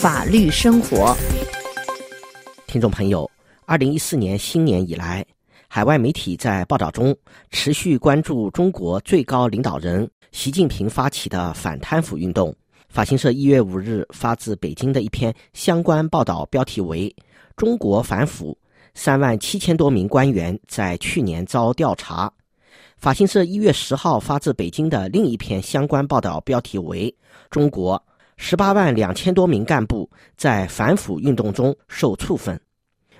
法律生活。听众朋友，二零一四年新年以来，海外媒体在报道中持续关注中国最高领导人习近平发起的反贪腐运动。法新社一月五日发自北京的一篇相关报道，标题为《中国反腐，三万七千多名官员在去年遭调查》。法新社一月十号发自北京的另一篇相关报道，标题为《中国十八万两千多名干部在反腐运动中受处分》。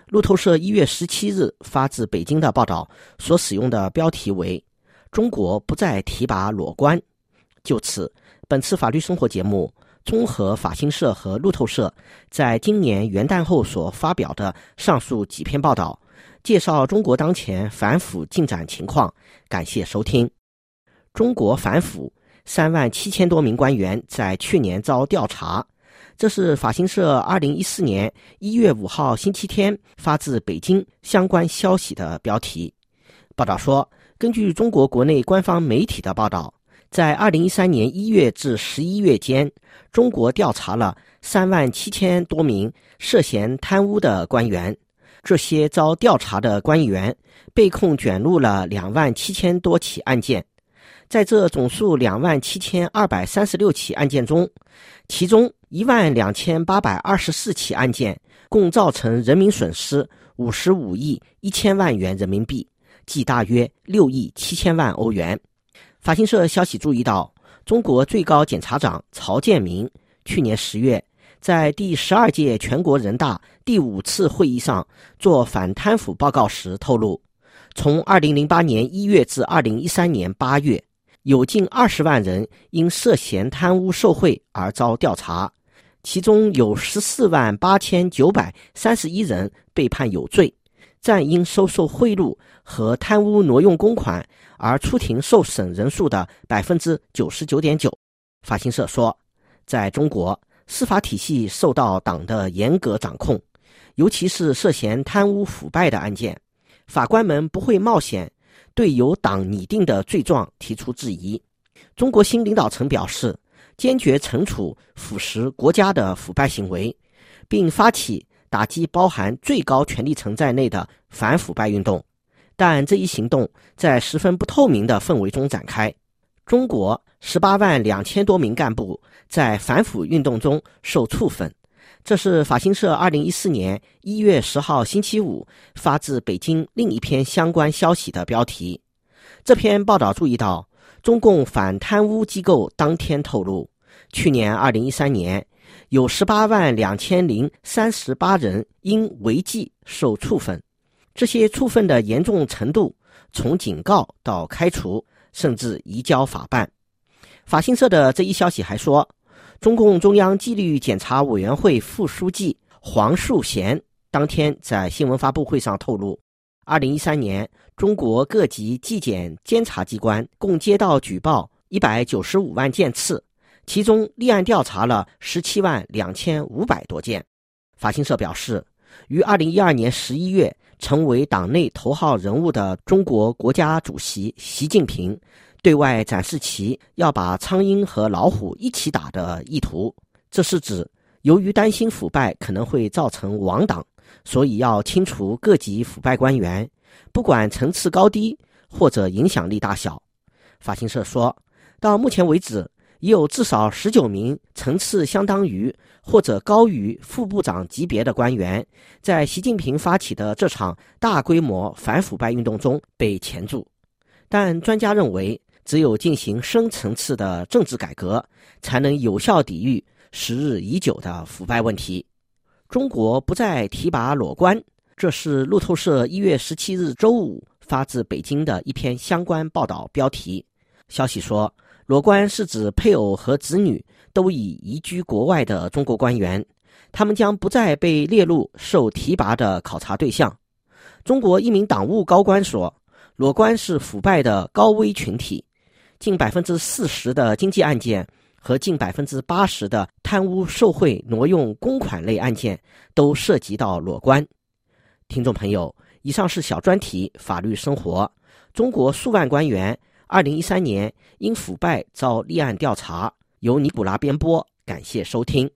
路透社一月十七日发自北京的报道所使用的标题为“中国不再提拔裸官”。就此，本次法律生活节目综合法新社和路透社在今年元旦后所发表的上述几篇报道，介绍中国当前反腐进展情况。感谢收听。中国反腐，三万七千多名官员在去年遭调查。这是法新社二零一四年一月五号星期天发自北京相关消息的标题。报道说，根据中国国内官方媒体的报道，在二零一三年一月至十一月间，中国调查了三万七千多名涉嫌贪污的官员。这些遭调查的官员被控卷入了两万七千多起案件。在这总数两万七千二百三十六起案件中，其中一万两千八百二十四起案件共造成人民损失五十五亿一千万元人民币，即大约六亿七千万欧元。法新社消息注意到，中国最高检察长曹建明去年十月在第十二届全国人大第五次会议上做反贪腐报告时透露，从二零零八年一月至二零一三年八月。有近二十万人因涉嫌贪污受贿而遭调查，其中有十四万八千九百三十一人被判有罪，占因收受贿赂和贪污挪用公款而出庭受审人数的百分之九十九点九。法新社说，在中国，司法体系受到党的严格掌控，尤其是涉嫌贪污腐败的案件，法官们不会冒险。对由党拟定的罪状提出质疑，中国新领导层表示坚决惩处腐蚀国家的腐败行为，并发起打击包含最高权力层在内的反腐败运动。但这一行动在十分不透明的氛围中展开。中国十八万两千多名干部在反腐运动中受处分。这是法新社二零一四年一月十号星期五发自北京另一篇相关消息的标题。这篇报道注意到，中共反贪污机构当天透露，去年二零一三年有十八万两千零三十八人因违纪受处分，这些处分的严重程度从警告到开除，甚至移交法办。法新社的这一消息还说。中共中央纪律检查委员会副书记黄树贤当天在新闻发布会上透露，二零一三年中国各级纪检监察机关共接到举报一百九十五万件次，其中立案调查了十七万两千五百多件。法新社表示，于二零一二年十一月成为党内头号人物的中国国家主席习近平。对外展示其要把苍蝇和老虎一起打的意图，这是指由于担心腐败可能会造成亡党，所以要清除各级腐败官员，不管层次高低或者影响力大小。法新社说，到目前为止，已有至少十九名层次相当于或者高于副部长级别的官员，在习近平发起的这场大规模反腐败运动中被钳住。但专家认为。只有进行深层次的政治改革，才能有效抵御时日已久的腐败问题。中国不再提拔裸官，这是路透社一月十七日周五发自北京的一篇相关报道标题。消息说，裸官是指配偶和子女都已移居国外的中国官员，他们将不再被列入受提拔的考察对象。中国一名党务高官说，裸官是腐败的高危群体。近百分之四十的经济案件和近百分之八十的贪污受贿挪用公款类案件都涉及到裸官。听众朋友，以上是小专题法律生活。中国数万官员二零一三年因腐败遭立案调查，由尼古拉编播，感谢收听。